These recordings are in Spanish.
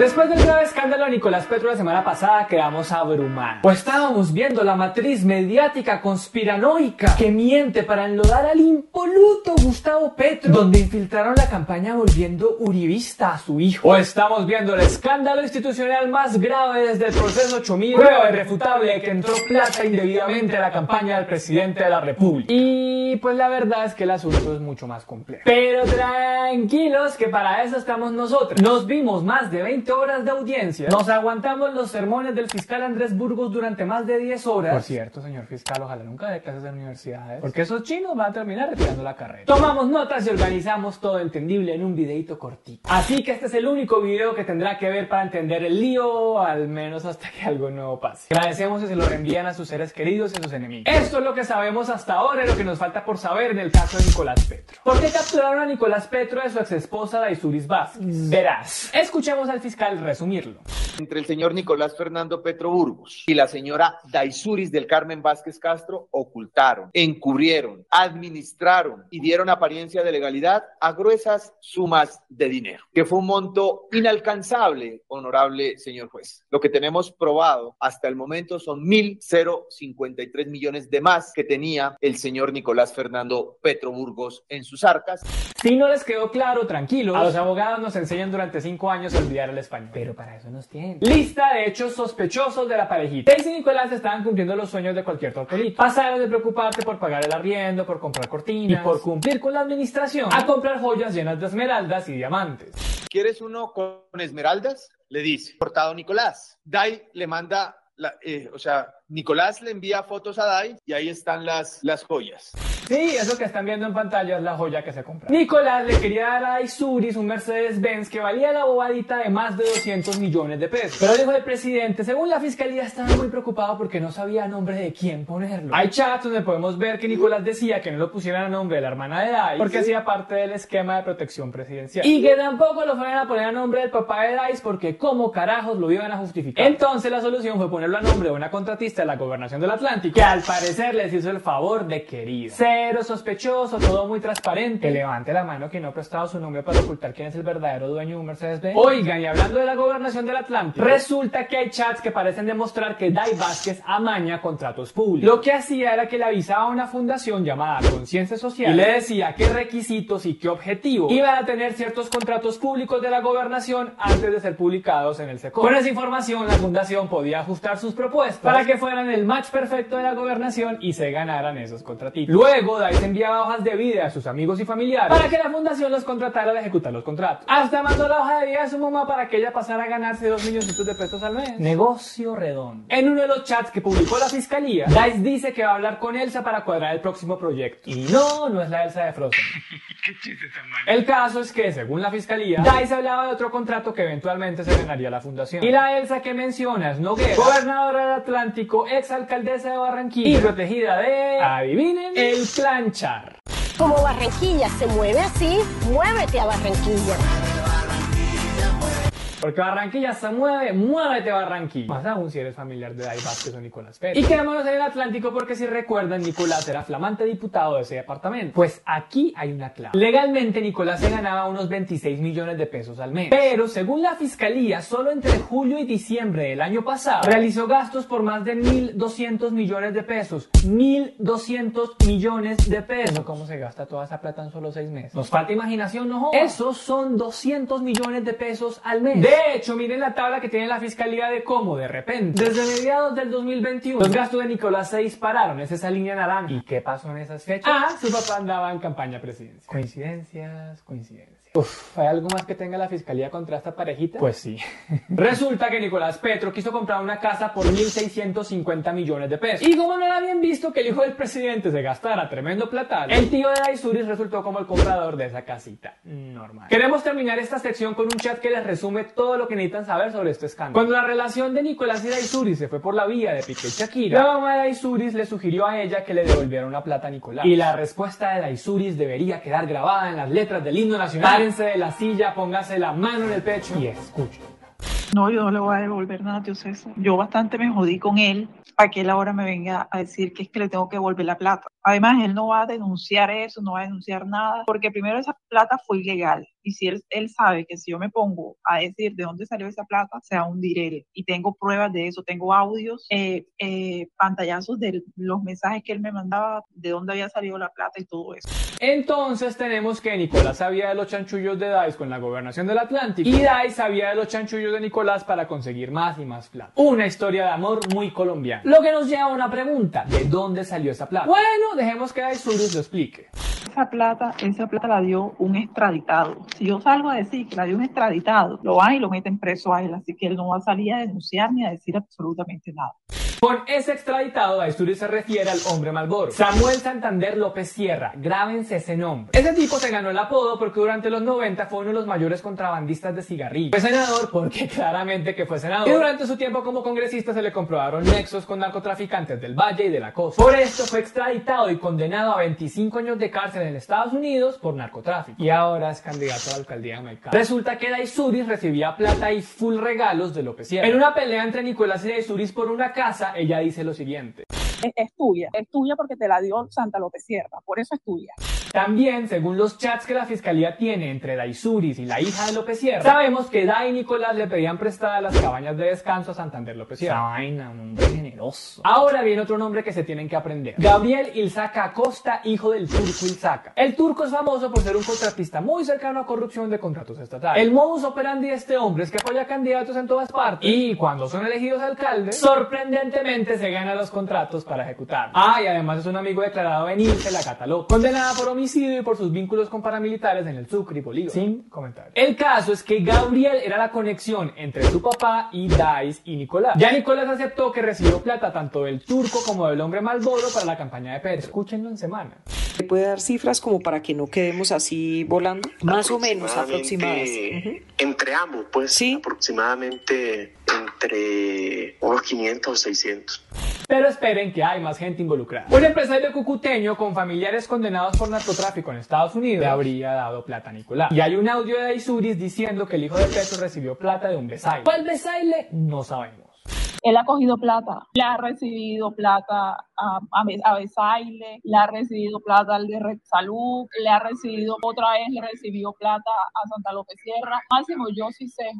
Después del grave escándalo de Nicolás Petro la semana pasada quedamos abrumados. Pues estábamos viendo la matriz mediática conspiranoica que miente para enlodar al impoluto Gustavo Petro, donde infiltraron la campaña volviendo uribista a su hijo. O estamos viendo el escándalo institucional más grave desde el proceso 8000, prueba irrefutable que entró plata indebidamente a la campaña del presidente de la República. Y pues la verdad es que el asunto es mucho más complejo. Pero tranquilos que para eso estamos nosotros. Nos vimos más de 20 horas de audiencia. Nos aguantamos los sermones del fiscal Andrés Burgos durante más de 10 horas. Por cierto, señor fiscal, ojalá nunca dé clases en universidades. Porque esos chinos van a terminar retirando la carrera. Tomamos notas y organizamos todo entendible en un videito cortito. Así que este es el único video que tendrá que ver para entender el lío, al menos hasta que algo nuevo pase. Agradecemos si se lo reenvían a sus seres queridos y a sus enemigos. Esto es lo que sabemos hasta ahora y lo que nos falta por saber en el caso de Nicolás Petro. ¿Por qué capturaron a Nicolás Petro de su ex esposa Daisuris Vázquez? Verás. Escuchemos al fiscal resumirlo. Entre el señor Nicolás Fernando Petro Burgos y la señora Daisuris del Carmen Vázquez Castro ocultaron, encubrieron, administraron y dieron apariencia de legalidad a gruesas sumas de dinero, que fue un monto inalcanzable, honorable señor juez. Lo que tenemos probado hasta el momento son 1.053 millones de más que tenía el señor Nicolás Fernando Petro Burgos en sus arcas. Si no les quedó claro, tranquilos, a los abogados nos enseñan durante cinco años a olvidar el español. Pero para eso nos tienen. Lista de hechos sospechosos de la parejita. Daisy y Nicolás estaban cumpliendo los sueños de cualquier tortolito. Pasaron de preocuparte por pagar el arriendo, por comprar cortinas y por cumplir con la administración a comprar joyas llenas de esmeraldas y diamantes. ¿Quieres uno con esmeraldas? Le dice, cortado Nicolás. Dai le manda, la, eh, o sea, Nicolás le envía fotos a Dai y ahí están las, las joyas. Sí, eso que están viendo en pantalla es la joya que se compra. Nicolás le quería dar a Isuris un Mercedes-Benz que valía la bobadita de más de 200 millones de pesos. Pero dijo el presidente, según la fiscalía estaba muy preocupado porque no sabía a nombre de quién ponerlo. Hay chats donde podemos ver que Nicolás decía que no lo pusieran a nombre de la hermana de Dice porque hacía parte del esquema de protección presidencial. Y que tampoco lo fueran a poner a nombre del papá de Dice porque como carajos lo iban a justificar. Entonces la solución fue ponerlo a nombre de una contratista de la gobernación del Atlántico que al parecer les hizo el favor de querido cero sospechoso, todo muy transparente. Que levante la mano quien no ha prestado su nombre para ocultar quién es el verdadero dueño de un Mercedes-Benz. Oigan, y hablando de la gobernación del Atlántico, resulta que hay chats que parecen demostrar que Dai Vázquez amaña contratos públicos. Lo que hacía era que le avisaba a una fundación llamada Conciencia Social y le decía qué requisitos y qué objetivo iban a tener ciertos contratos públicos de la gobernación antes de ser publicados en el SECO. Con esa información, la fundación podía ajustar sus propuestas para que fueran el match perfecto de la gobernación y se ganaran esos contratitos. Luego, Dai enviaba hojas de vida a sus amigos y familiares para que la fundación los contratara de ejecutar los contratos. Hasta mandó la hoja de vida a su mamá para que ella pasara a ganarse dos millones de pesos al mes. Negocio redondo. En uno de los chats que publicó la fiscalía, Dice dice que va a hablar con Elsa para cuadrar el próximo proyecto. Y no, no es la Elsa de Frozen. Qué chiste tan. El caso es que, según la fiscalía, Dice hablaba de otro contrato que eventualmente se ganaría la fundación. Y la Elsa que menciona es Noguera, gobernadora del Atlántico, ex alcaldesa de Barranquilla y protegida de, adivinen, el planchar. Como Barranquilla se mueve así, muévete a Barranquilla. Porque Barranquilla se mueve, muévete Barranquilla. Más aún si eres familiar de Dai Vázquez o Nicolás Pérez. Y quedémonos en el Atlántico porque si recuerdan, Nicolás era flamante diputado de ese departamento. Pues aquí hay una clave. Legalmente, Nicolás se ganaba unos 26 millones de pesos al mes. Pero según la fiscalía, solo entre julio y diciembre del año pasado, realizó gastos por más de 1.200 millones de pesos. 1.200 millones de pesos. ¿Cómo se gasta toda esa plata en solo 6 meses? Nos falta imaginación, no jodas. Esos son 200 millones de pesos al mes. De hecho, miren la tabla que tiene la fiscalía de cómo de repente, desde mediados del 2021, los gastos de Nicolás se dispararon, es esa línea naranja. ¿Y qué pasó en esas fechas? Ah, su papá andaba en campaña presidencial. Coincidencias, coincidencias. Uf, ¿hay algo más que tenga la fiscalía contra esta parejita? Pues sí. Resulta que Nicolás Petro quiso comprar una casa por 1.650 millones de pesos. Y como no era bien visto que el hijo del presidente se gastara tremendo platal, el tío de Daisuris resultó como el comprador de esa casita. Normal. Queremos terminar esta sección con un chat que les resume todo lo que necesitan saber sobre este escándalo. Cuando la relación de Nicolás y Daisuris se fue por la vía de Piqué y Shakira, la mamá de Daisuris le sugirió a ella que le devolviera una plata a Nicolás. Y la respuesta de Daisuris debería quedar grabada en las letras del himno nacional párense de la silla, póngase la mano en el pecho y escuchen. No, yo no le voy a devolver nada, tío César. Yo bastante me jodí con él para que él ahora me venga a decir que es que le tengo que devolver la plata. Además, él no va a denunciar eso, no va a denunciar nada, porque primero esa plata fue ilegal. Y si él, él sabe que si yo me pongo a decir de dónde salió esa plata, se va a hundir él. Y tengo pruebas de eso, tengo audios, eh, eh, pantallazos de los mensajes que él me mandaba, de dónde había salido la plata y todo eso. Entonces tenemos que Nicolás sabía de los chanchullos de Dice con la gobernación del Atlántico y Dice sabía de los chanchullos de Nicolás para conseguir más y más plata. Una historia de amor muy colombiana. Lo que nos lleva a una pregunta, ¿de dónde salió esa plata? Bueno, dejemos que Daisurus lo explique. Esa plata, esa plata la dio un extraditado. Si yo salgo a decir que la dio un extraditado, lo van y lo meten preso a él, así que él no va a salir a denunciar ni a decir absolutamente nada. Con ese extraditado, Daisuris se refiere al hombre Malboro. Samuel Santander López Sierra. Grábense ese nombre. Ese tipo se ganó el apodo porque durante los 90 fue uno de los mayores contrabandistas de cigarrillos. Fue senador porque claramente que fue senador. Y durante su tiempo como congresista se le comprobaron nexos con narcotraficantes del Valle y de la Costa. Por esto fue extraditado y condenado a 25 años de cárcel en Estados Unidos por narcotráfico. Y ahora es candidato a la alcaldía de Maicao. Resulta que Daisuris recibía plata y full regalos de López Sierra. En una pelea entre Nicolás y Daisuris por una casa, ella dice lo siguiente. Es, es tuya, es tuya porque te la dio Santa López Sierra, por eso es tuya. También, según los chats que la fiscalía tiene entre Daisuris y la hija de López Sierra, sabemos que Dai y Nicolás le pedían prestadas las cabañas de descanso a Santander López Sierra. Esa vaina, un hombre generoso. Ahora viene otro nombre que se tienen que aprender. Gabriel Ilzaca Acosta, hijo del turco Ilzaca. El turco es famoso por ser un contratista muy cercano a corrupción de contratos estatales. El modus operandi de este hombre es que apoya candidatos en todas partes y cuando son elegidos alcaldes, sorprendentemente se gana los contratos para ejecutar. Ah, y además es un amigo declarado en INSE, la Cataló, condenada por homicidio y por sus vínculos con paramilitares en el Sucre y Bolívar. Sin comentario. El caso es que Gabriel era la conexión entre su papá y Dice y Nicolás. Ya Nicolás aceptó que recibió plata tanto del turco como del hombre Malboro para la campaña de Petro. Escúchenlo en semana. ¿Se puede dar cifras como para que no quedemos así volando? Más o menos aproximadas. Entre ambos, pues Sí. aproximadamente entre unos 500 o 600. Pero esperen que hay más gente involucrada. Un empresario cucuteño con familiares condenados por narcotráfico en Estados Unidos le habría dado plata a Nicolás. Y hay un audio de Daisuris diciendo que el hijo de Petro recibió plata de un besaile. ¿Cuál besaile? No sabemos. Él ha cogido plata, le ha recibido plata a, a, Be- a Besaile, le ha recibido plata al de Red Salud, le ha recibido otra vez, le recibió plata a Santa López Sierra. Máximo, yo sí sé.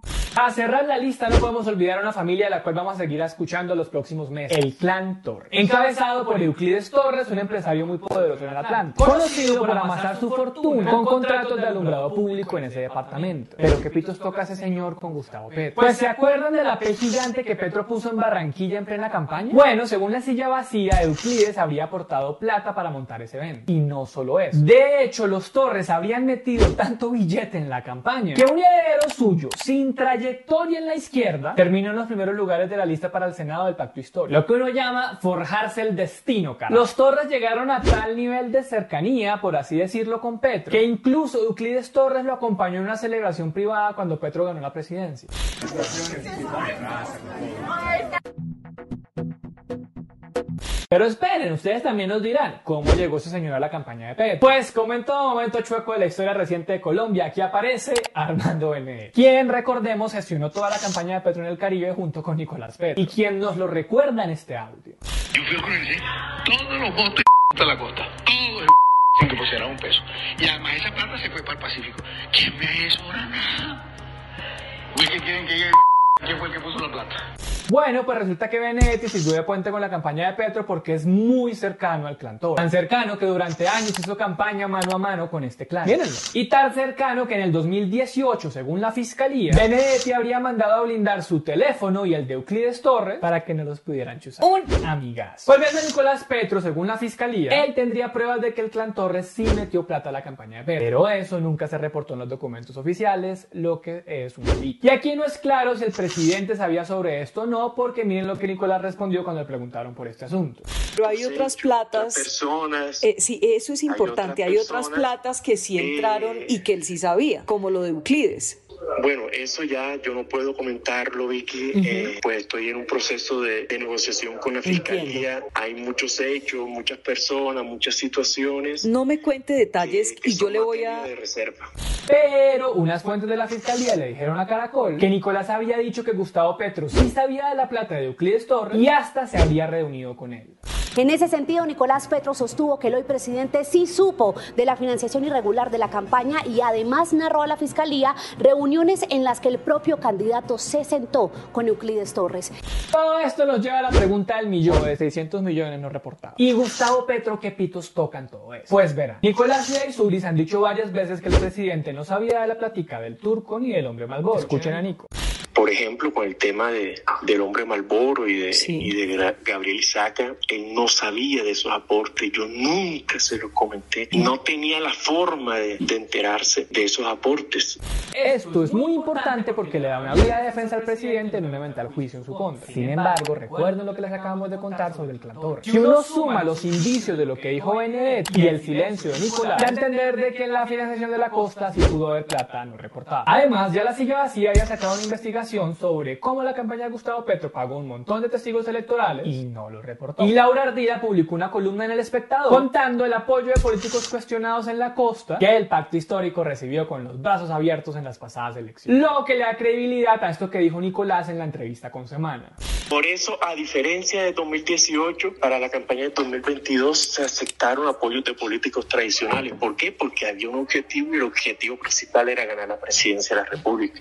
A cerrar la lista no podemos olvidar a una familia a la cual vamos a seguir escuchando los próximos meses. El clan Torres. Encabezado por Euclides Torres, un empresario muy poderoso en Atlántico. Conocido por amasar su fortuna con contratos de alumbrado público en ese departamento. Pero ¿qué pitos toca ese señor con Gustavo Petro? Pues ¿se acuerdan de la P gigante que Petro puso en Barranquilla en plena campaña? Bueno, según la silla vacía, Euclides habría aportado plata para montar ese evento. Y no solo eso. De hecho, los Torres habrían metido tanto billete en la campaña que un heredero suyo, sin trayectoria en la izquierda, terminó en los primeros lugares de la lista para el Senado del Pacto Histórico. Lo que uno llama forjarse el destino, cara. Los Torres llegaron a tal nivel de cercanía, por así decirlo, con Petro, que incluso Euclides Torres lo acompañó en una celebración privada cuando Petro ganó la presidencia. Pero esperen, ustedes también nos dirán cómo llegó ese señor a la campaña de Petro. Pues como en todo momento chueco de la historia reciente de Colombia, aquí aparece Armando Benedetti, quien recordemos gestionó toda la campaña de Petro en el Caribe junto con Nicolás Petro, y quien nos lo recuerda en este audio. Yo fui a todos los votos de la costa, todos sin que pusiera un peso. Y además esa plata se fue para el Pacífico. ¿Quién me? Uy, ¿qué quieren que llegue ¿Quién fue el que puso la plata? Bueno, pues resulta que Benedetti sirvió de puente con la campaña de Petro porque es muy cercano al clan Toro. Tan cercano que durante años hizo campaña mano a mano con este clan. Mírenlo. Y tan cercano que en el 2018, según la fiscalía, Benedetti habría mandado a blindar su teléfono y el de Euclides Torres para que no los pudieran chuzar. Un amigas. Volviendo a Nicolás Petro, según la fiscalía, él tendría pruebas de que el clan Torres sí metió plata a la campaña de Petro. Pero eso nunca se reportó en los documentos oficiales, lo que es un delito. Y aquí no es claro si el presidente sabía sobre esto no, porque miren lo que Nicolás respondió cuando le preguntaron por este asunto. Pero hay otras platas. Personas. Eh, sí, eso es importante. Hay otras, platas que sí entraron eh, y que él sí sabía, como lo de Euclides. Bueno, eso ya yo no puedo comentarlo, Vicky. eh, pues estoy en un proceso de, de negociación con la fiscalía. Hay muchos hechos, muchas personas, muchas situaciones. No me cuente detalles que y yo le voy a... de reserva. Pero unas fuentes de la fiscalía le dijeron a Caracol que Nicolás había dicho que Gustavo Petro sí sabía de la plata de Euclides Torres y hasta se habría reunido con él. En ese sentido, Nicolás Petro sostuvo que el hoy presidente sí supo de la financiación irregular de la campaña y además narró a la fiscalía reuniones en las que el propio candidato se sentó con Euclides Torres. Todo esto nos lleva a la pregunta del millón de 600 millones no reportados. ¿Y Gustavo Petro qué pitos tocan todo eso? Pues verán, Nicolás y Aisuris han dicho varias veces que el presidente no sabía de la plática del turco ni del hombre Malboro. Escuchen a Nico. Por ejemplo, con el tema de, del hombre Malboro y de, y de Gabriel Isaca, él no sabía de esos aportes, yo nunca se lo comenté, no tenía la forma de, de enterarse de esos aportes. Esto es muy importante porque le da una vía de defensa al presidente en un eventual juicio en su contra. Sin embargo, recuerden lo que les acabamos de contar sobre el clan Torres. Si uno suma los indicios de lo que dijo Benedetti y el silencio de Nicolás, da a entender de que en la financiación de la costa sí pudo haber plata no reportada. Además, ya la silla vacía había sacado una investigación sobre cómo la campaña de Gustavo Petro pagó un montón de testigos electorales y no lo reportó. Y Laura Ardila publicó una columna en El Espectador contando el apoyo de políticos cuestionados en la costa que el pacto histórico recibió con los brazos abiertos en las pasadas elecciones. Lo que le da credibilidad a esto que dijo Nicolás en la entrevista con Semana. Por eso, a diferencia de 2018, para la campaña de 2022 se aceptaron apoyos de políticos tradicionales. ¿Por qué? Porque había un objetivo y el objetivo principal era ganar la presidencia de la República.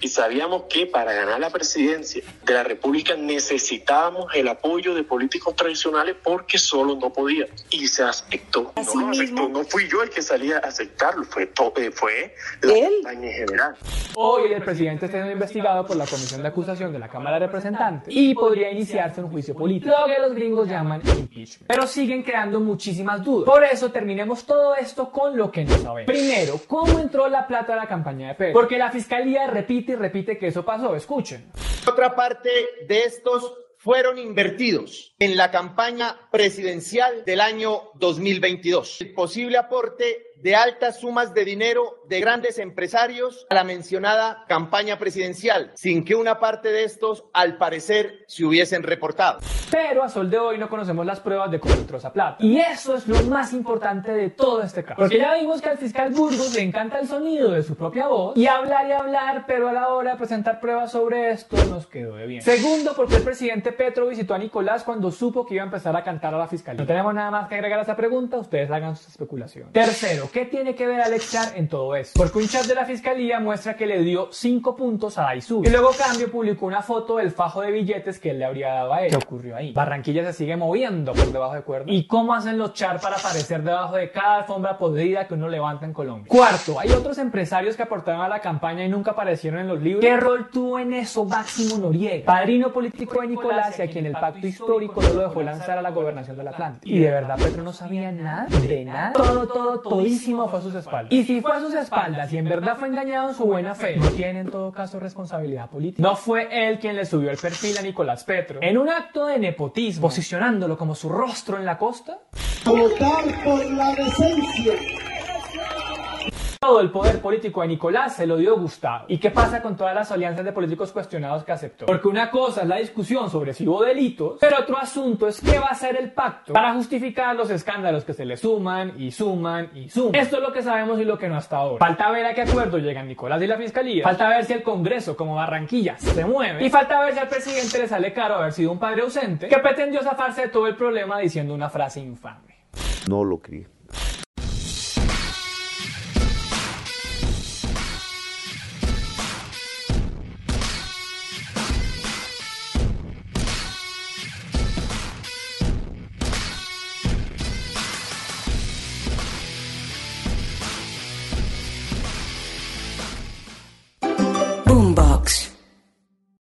Y sabíamos que para ganar la presidencia de la República necesitábamos el apoyo de políticos tradicionales porque solo no podíamos. Y se aceptó. No lo aceptó. No fui yo el que salía a aceptarlo, fue, eh, fue la campaña en general. Hoy el presidente está siendo investigado por la Comisión de Acusación de la Cámara de Representantes y podría iniciarse un juicio político, lo que los gringos llaman impeachment. Pero siguen quedando muchísimas dudas. Por eso terminemos todo esto con lo que no sabemos. Primero, ¿cómo entró la plata a la campaña de Pedro? Porque la fiscalía repite y repite que eso pasó. Escuchen. Otra parte de estos fueron invertidos en la campaña presidencial del año 2022. El posible aporte de altas sumas de dinero de grandes empresarios a la mencionada campaña presidencial, sin que una parte de estos, al parecer, se hubiesen reportado. Pero a sol de hoy no conocemos las pruebas de cómo entró esa plata. Y eso es lo más importante de todo este caso. Porque ya vimos que al fiscal Burgos le encanta el sonido de su propia voz y hablar y hablar, pero a la hora de presentar pruebas sobre esto nos quedó de bien. Segundo, porque el presidente Petro visitó a Nicolás cuando supo que iba a empezar a cantar a la fiscalía. No tenemos nada más que agregar a esa pregunta, ustedes hagan sus especulaciones. Tercero, ¿qué tiene que ver Alex Char en todo esto? Porque un chat de la fiscalía muestra que le dio 5 puntos a Daisú. Y luego Cambio publicó una foto del fajo de billetes que él le habría dado a él. ¿Qué ocurrió ahí? Barranquilla se sigue moviendo por debajo de cuerda. ¿Y cómo hacen los Char para aparecer debajo de cada alfombra podrida que uno levanta en Colombia? Cuarto, hay otros empresarios que aportaron a la campaña y nunca aparecieron en los libros. ¿Qué rol tuvo en eso Máximo Noriega? Padrino político de Nicolás y a quien el pacto histórico no lo dejó lanzar a la gobernación del Atlántico. Y de verdad Petro no sabía nada, de nada. Todo, todo, fue a sus espaldas. Y si fue a sus espaldas y en verdad fue engañado en su buena fe, no tiene en todo caso responsabilidad política. No fue él quien le subió el perfil a Nicolás Petro. En un acto de nepotismo, posicionándolo como su rostro en la costa. Votar por la decencia. Todo el poder político de Nicolás se lo dio Gustavo. ¿Y qué pasa con todas las alianzas de políticos cuestionados que aceptó? Porque una cosa es la discusión sobre si hubo delitos, pero otro asunto es qué va a hacer el pacto para justificar los escándalos que se le suman y suman y suman. Esto es lo que sabemos y lo que no hasta ahora. Falta ver a qué acuerdo llegan Nicolás y la fiscalía. Falta ver si el Congreso, como Barranquilla, se mueve. Y falta ver si al presidente le sale caro haber sido un padre ausente que pretendió zafarse de todo el problema diciendo una frase infame. No lo crié.